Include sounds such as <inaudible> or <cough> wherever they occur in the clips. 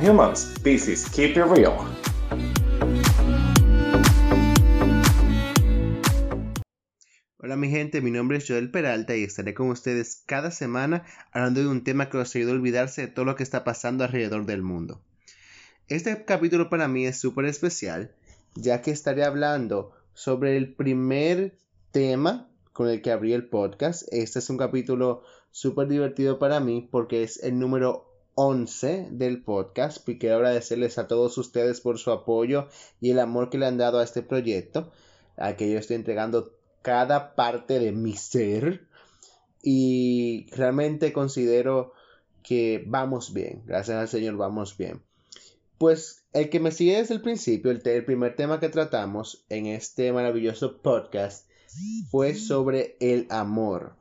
humans. Keep it real. Hola mi gente, mi nombre es Joel Peralta y estaré con ustedes cada semana hablando de un tema que os ayuda a olvidarse de todo lo que está pasando alrededor del mundo. Este capítulo para mí es súper especial, ya que estaré hablando sobre el primer tema con el que abrí el podcast. Este es un capítulo súper divertido para mí porque es el número 11 del podcast y quiero agradecerles a todos ustedes por su apoyo y el amor que le han dado a este proyecto, a que yo estoy entregando cada parte de mi ser y realmente considero que vamos bien, gracias al Señor vamos bien. Pues el que me sigue desde el principio, el, el primer tema que tratamos en este maravilloso podcast fue sobre el amor.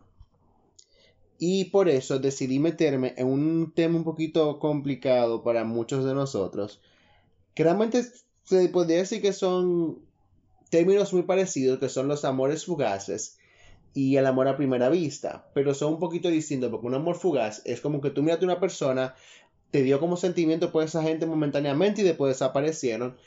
Y por eso decidí meterme en un tema un poquito complicado para muchos de nosotros. Que realmente se podría decir que son términos muy parecidos, que son los amores fugaces y el amor a primera vista. Pero son un poquito distintos, porque un amor fugaz es como que tú miras a una persona, te dio como sentimiento por esa gente momentáneamente y después desaparecieron.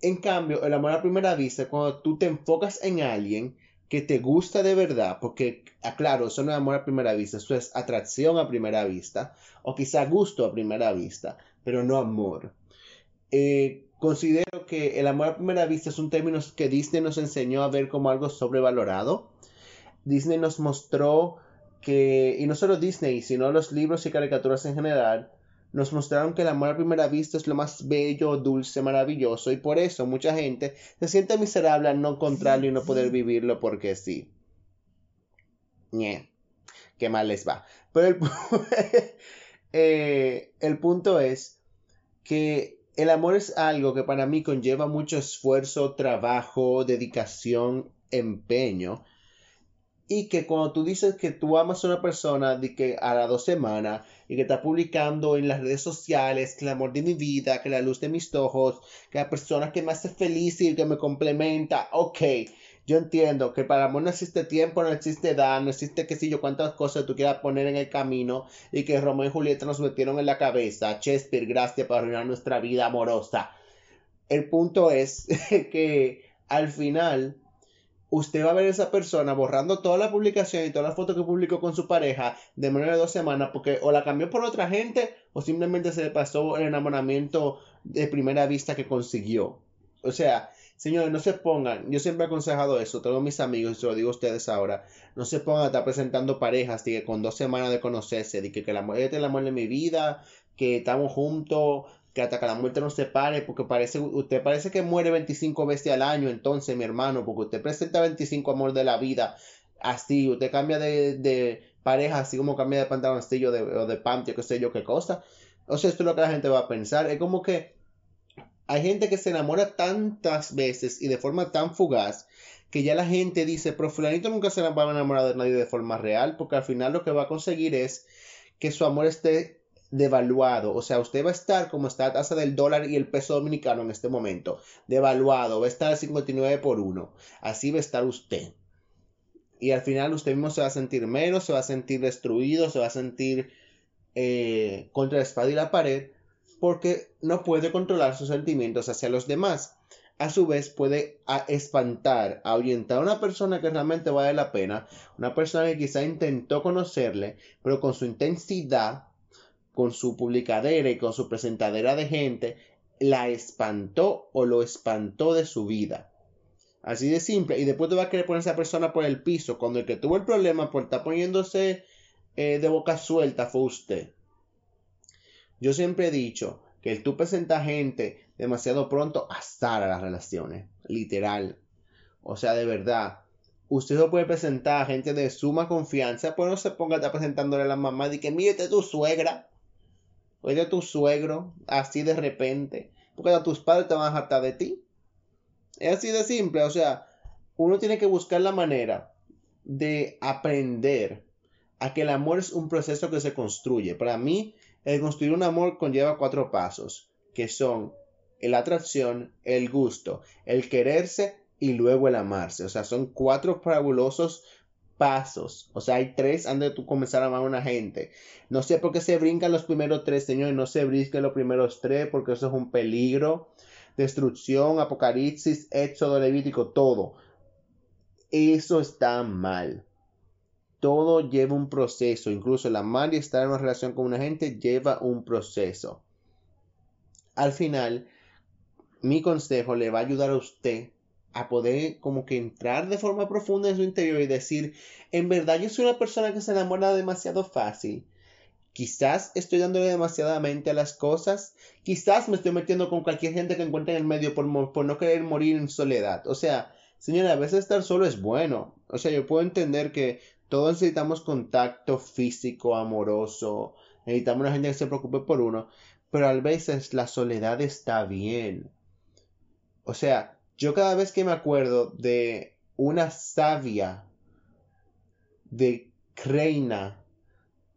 En cambio, el amor a primera vista cuando tú te enfocas en alguien que te gusta de verdad, porque, aclaro, ah, eso no es amor a primera vista, eso es atracción a primera vista, o quizá gusto a primera vista, pero no amor. Eh, considero que el amor a primera vista es un término que Disney nos enseñó a ver como algo sobrevalorado. Disney nos mostró que, y no solo Disney, sino los libros y caricaturas en general, nos mostraron que el amor a primera vista es lo más bello, dulce, maravilloso y por eso mucha gente se siente miserable al no encontrarlo y no poder vivirlo porque sí. qué mal les va. Pero el, <laughs> eh, el punto es que el amor es algo que para mí conlleva mucho esfuerzo, trabajo, dedicación, empeño y que cuando tú dices que tú amas a una persona de que a las dos semanas y que está publicando en las redes sociales que el amor de mi vida, que la luz de mis ojos, que la persona que me hace feliz y que me complementa, ok, yo entiendo que para amor no existe tiempo, no existe edad, no existe qué sé yo cuántas cosas tú quieras poner en el camino y que Romeo y Julieta nos metieron en la cabeza. Shakespeare, gracias por arruinar nuestra vida amorosa. El punto es <laughs> que al final usted va a ver a esa persona borrando toda la publicación y todas las fotos que publicó con su pareja de menos de dos semanas porque o la cambió por otra gente o simplemente se le pasó el enamoramiento de primera vista que consiguió. O sea, señores, no se pongan, yo siempre he aconsejado eso, todos mis amigos, y se lo digo a ustedes ahora, no se pongan a estar presentando parejas que con dos semanas de conocerse, de que, que la mujer es el amor de mi vida, que estamos juntos, que hasta que la muerte nos separe, porque parece, usted parece que muere 25 veces al año, entonces, mi hermano, porque usted presenta 25 amor de la vida, así, usted cambia de, pareja, así como cambia de pantaloncillo de, o de panty, qué sé yo, qué cosa. O sea, esto es lo que la gente va a pensar. Es como que hay gente que se enamora tantas veces y de forma tan fugaz que ya la gente dice, pero fulanito nunca se va a enamorar de nadie de forma real, porque al final lo que va a conseguir es que su amor esté devaluado. O sea, usted va a estar como está la tasa del dólar y el peso dominicano en este momento. Devaluado. Va a estar al 59 por 1. Así va a estar usted. Y al final usted mismo se va a sentir menos, se va a sentir destruido, se va a sentir eh, contra la espada y la pared porque no puede controlar sus sentimientos hacia los demás. A su vez puede espantar, ahuyentar a una persona que realmente vale la pena, una persona que quizá intentó conocerle, pero con su intensidad con su publicadera y con su presentadera de gente, la espantó o lo espantó de su vida. Así de simple. Y después te va a querer poner esa persona por el piso. Cuando el que tuvo el problema por estar poniéndose eh, de boca suelta fue usted. Yo siempre he dicho que el tú presenta gente demasiado pronto hasta las relaciones. Literal. O sea, de verdad. Usted no puede presentar a gente de suma confianza, pues no se ponga a estar presentándole a la mamá y que mírate tu suegra o de tu suegro, así de repente, porque a tus padres te van a de ti. Es así de simple, o sea, uno tiene que buscar la manera de aprender a que el amor es un proceso que se construye. Para mí, el construir un amor conlleva cuatro pasos, que son la atracción, el gusto, el quererse y luego el amarse. O sea, son cuatro fabulosos pasos. O sea, hay tres antes de tú comenzar a amar a una gente. No sé por qué se brincan los primeros tres, señores. No se brinquen los primeros tres porque eso es un peligro. Destrucción, Apocalipsis, Éxodo, Levítico, todo. Eso está mal. Todo lleva un proceso. Incluso el amar y estar en una relación con una gente lleva un proceso. Al final, mi consejo le va a ayudar a usted a poder como que entrar de forma profunda en su interior y decir, en verdad yo soy una persona que se enamora demasiado fácil. Quizás estoy dándole demasiadamente a las cosas. Quizás me estoy metiendo con cualquier gente que encuentre en el medio por, por no querer morir en soledad. O sea, señora, a veces estar solo es bueno. O sea, yo puedo entender que todos necesitamos contacto físico, amoroso. Necesitamos una gente que se preocupe por uno. Pero a veces la soledad está bien. O sea, yo cada vez que me acuerdo de una sabia de reina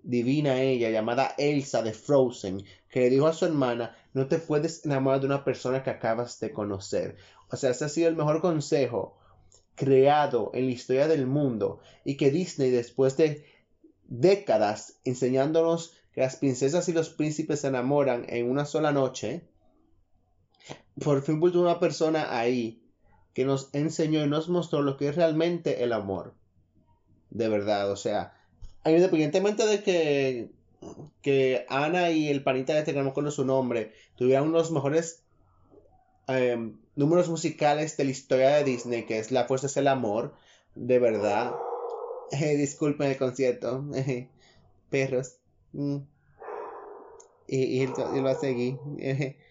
divina ella llamada Elsa de Frozen que le dijo a su hermana no te puedes enamorar de una persona que acabas de conocer o sea ese ha sido el mejor consejo creado en la historia del mundo y que Disney después de décadas enseñándonos que las princesas y los príncipes se enamoran en una sola noche por fin puso una persona ahí que nos enseñó y nos mostró lo que es realmente el amor. De verdad, o sea, independientemente de que, que Ana y el panita este que me acuerdo su nombre, tuvieran uno de los mejores em, números musicales de la historia de Disney, que es La Fuerza es el Amor, de verdad. <laughs> Eh, disculpen el concierto. <laughs> Perros. Mm. Y, y, y, lo seguí. <laughs>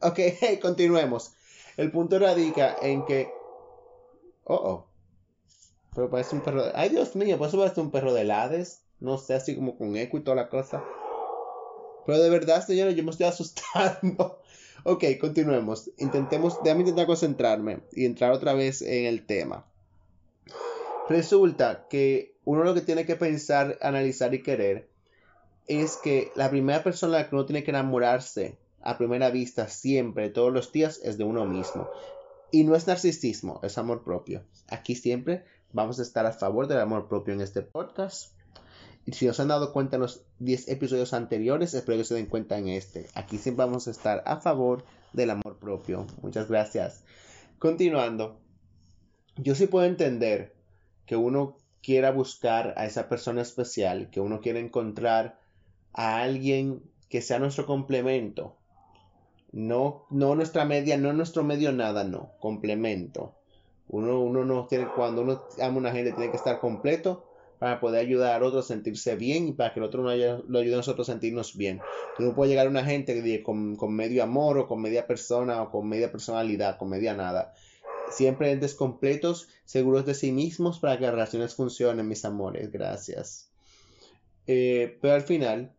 Ok, <laughs> continuemos. El punto radica en que. Oh, oh. Pero parece un perro de. Ay, Dios mío, por eso parece un perro de Hades. No sé, así como con eco y toda la cosa. Pero de verdad, señores, yo me estoy <laughs> asustando. ok, continuemos. Intentemos. Déjame intentar concentrarme y entrar otra vez en el tema. Resulta que uno lo que tiene que pensar, analizar y querer es que la primera persona a la que uno tiene que enamorarse a primera vista siempre, todos los días, es de uno mismo. Y no es narcisismo, es amor propio. Aquí siempre vamos a estar a favor del amor propio en este podcast. Y si os han dado cuenta en los 10 episodios anteriores, espero que se den cuenta en este. Aquí siempre vamos a estar a favor del amor propio. Muchas gracias. Continuando, yo sí puedo entender que uno quiera buscar a esa persona especial, que uno quiera encontrar a alguien que sea nuestro complemento, no, no nuestra media, no nuestro medio nada, no, complemento. Uno, uno no tiene, cuando uno ama a una gente tiene que estar completo para poder ayudar a otro a sentirse bien y para que el otro no lo ayude a nosotros a sentirnos bien. Tú no puedes llegar a una gente con, con medio amor o con media persona o con media personalidad, con media nada. Siempre entes completos, seguros de sí mismos para que las relaciones funcionen, mis amores. Gracias. Eh, pero al final,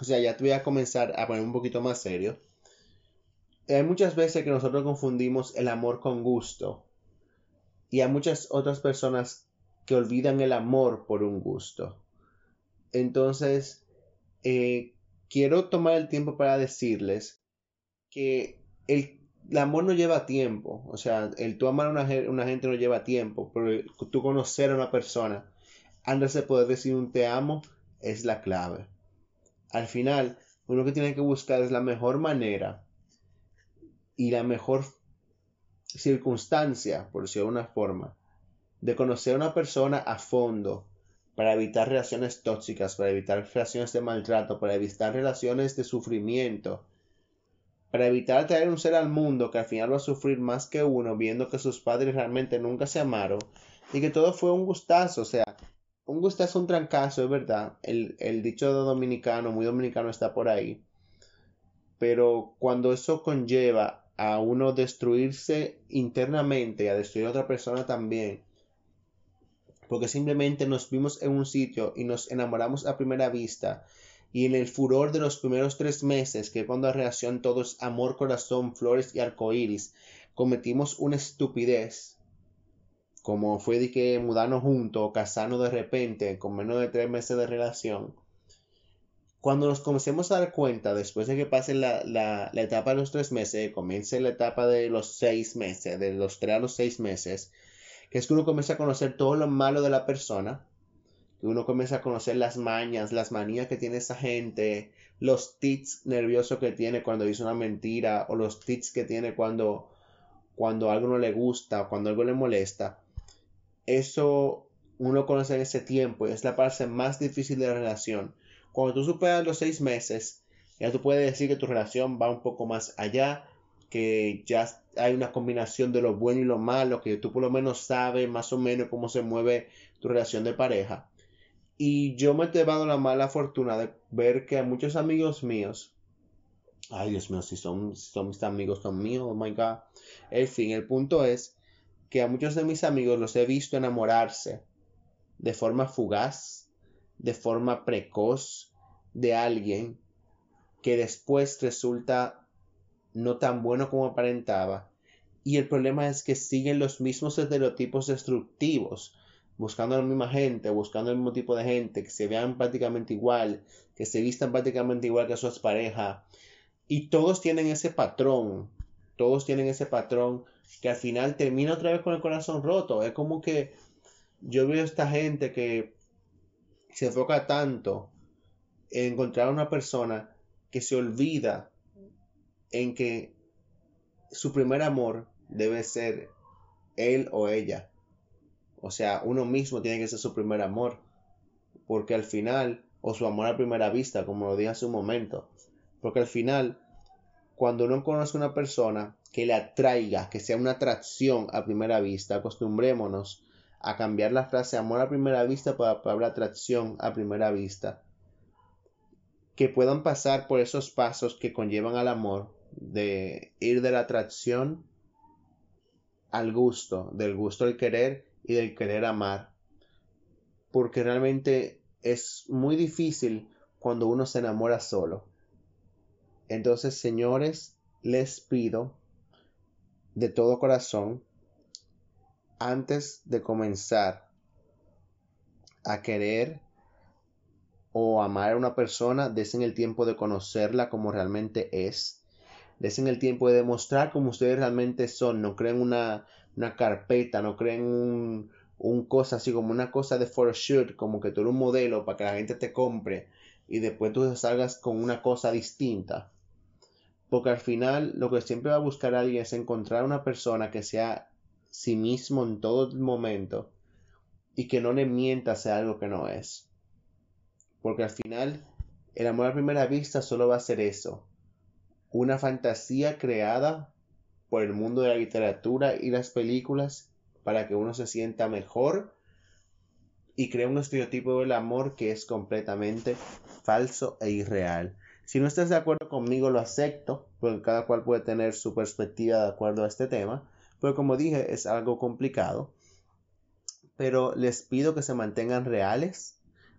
o sea, ya te voy a comenzar a poner un poquito más serio hay muchas veces que nosotros confundimos el amor con gusto. Y hay muchas otras personas que olvidan el amor por un gusto. Entonces, eh, quiero tomar el tiempo para decirles que el, amor no lleva tiempo. O sea, el tú amar a una, una, gente no lleva tiempo. Pero tú conocer a una persona antes de poder decir un te amo es la clave. Al final, uno que tiene que buscar es la mejor manera y la mejor circunstancia, por decirlo de una forma, de conocer a una persona a fondo para evitar relaciones tóxicas, para evitar relaciones de maltrato, para evitar relaciones de sufrimiento, para evitar traer un ser al mundo que al final va a sufrir más que uno viendo que sus padres realmente nunca se amaron y que todo fue un gustazo, o sea, un gustazo, un trancazo, es verdad, el, el dicho dominicano, muy dominicano está por ahí, pero cuando eso conlleva a uno destruirse internamente, a destruir a otra persona también, porque simplemente nos vimos en un sitio y nos enamoramos a primera vista, y en el furor de los primeros tres meses, que cuando la reacción todo es amor, corazón, flores y arcoíris, cometimos una estupidez, como fue de que mudarnos juntos casarnos de repente con menos de tres meses de relación, cuando nos comencemos a dar cuenta, después de que pase la, la, etapa de los tres meses, comience la etapa de los seis meses, de los tres a los seis meses, que es que uno comienza a conocer todo lo malo de la persona, que uno comienza a conocer las mañas, las manías que tiene esa gente, los tics nerviosos que tiene cuando dice una mentira o los tics que tiene cuando, cuando algo no le gusta o cuando algo le molesta. Eso uno conoce en ese tiempo es la parte más difícil de la relación. Cuando tú superas los seis meses, ya tú puedes decir que tu relación va un poco más allá, que ya hay una combinación de lo bueno y lo malo, que tú por lo menos sabes más o menos cómo se mueve tu relación de pareja. Y yo me he llevado la mala fortuna de ver que muchos amigos míos, ay Dios mío, si son, son mis amigos, son míos, oh my God. En fin, el punto es que a muchos de mis amigos los he visto enamorarse de forma fugaz, de forma precoz de alguien que después resulta no tan bueno como aparentaba. Y el problema es que siguen los mismos estereotipos destructivos, buscando a la misma gente, buscando el mismo tipo de gente, que se vean prácticamente igual, que se vistan prácticamente igual que sus parejas. Y todos tienen ese patrón, todos tienen ese patrón que al final termina otra vez con el corazón roto. Es como que yo veo a esta gente que se enfoca tanto en encontrar a una persona que se olvida en que su primer amor debe ser él o ella. O sea, uno mismo tiene que ser su primer amor. Porque al final, o su amor a primera vista, como lo dije hace un momento. Porque al final, cuando uno conoce a una persona que le atraiga, que sea una atracción a primera vista, acostumbrémonos a cambiar la frase amor a primera vista por la palabra atracción a primera vista. Que puedan pasar por esos pasos que conllevan al amor, de ir de la atracción al gusto, del gusto del querer y del querer amar. Porque realmente es muy difícil cuando uno se enamora solo. Entonces, señores, les pido de todo corazón, antes de comenzar a querer o amar a una persona, desen el tiempo de conocerla como realmente es desen el tiempo de demostrar cómo ustedes realmente son, no creen una, una carpeta, no creen un, un cosa así como una cosa de photoshoot, como que tú eres un modelo para que la gente te compre y después tú salgas con una cosa distinta. Porque al final lo que siempre va a buscar alguien es encontrar una persona que sea sí mismo en todo momento y que no le mienta sea algo que no es. Porque al final el amor a primera vista solo va a ser eso, una fantasía creada por el mundo de la literatura y las películas para que uno se sienta mejor y crea un estereotipo del amor que es completamente falso e irreal. Si no estás de acuerdo conmigo, lo acepto, porque cada cual puede tener su perspectiva de acuerdo a este tema, pero como dije, es algo complicado. Pero les pido que se mantengan reales.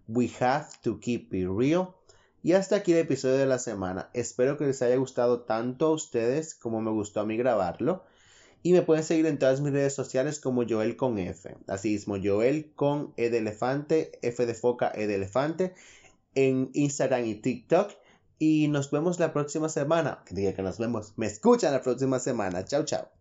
We have to keep it real. Y hasta aquí el episodio de la semana. Espero que les haya gustado tanto a ustedes como me gustó a mí grabarlo. Y me pueden seguir en todas mis redes sociales como Joel con F. Así mismo, Joel con E de elefante, F de foca, E de elefante. En Instagram y TikTok. Y nos vemos la próxima semana. Que diga que nos vemos. Me escuchan la próxima semana. Chao, chao.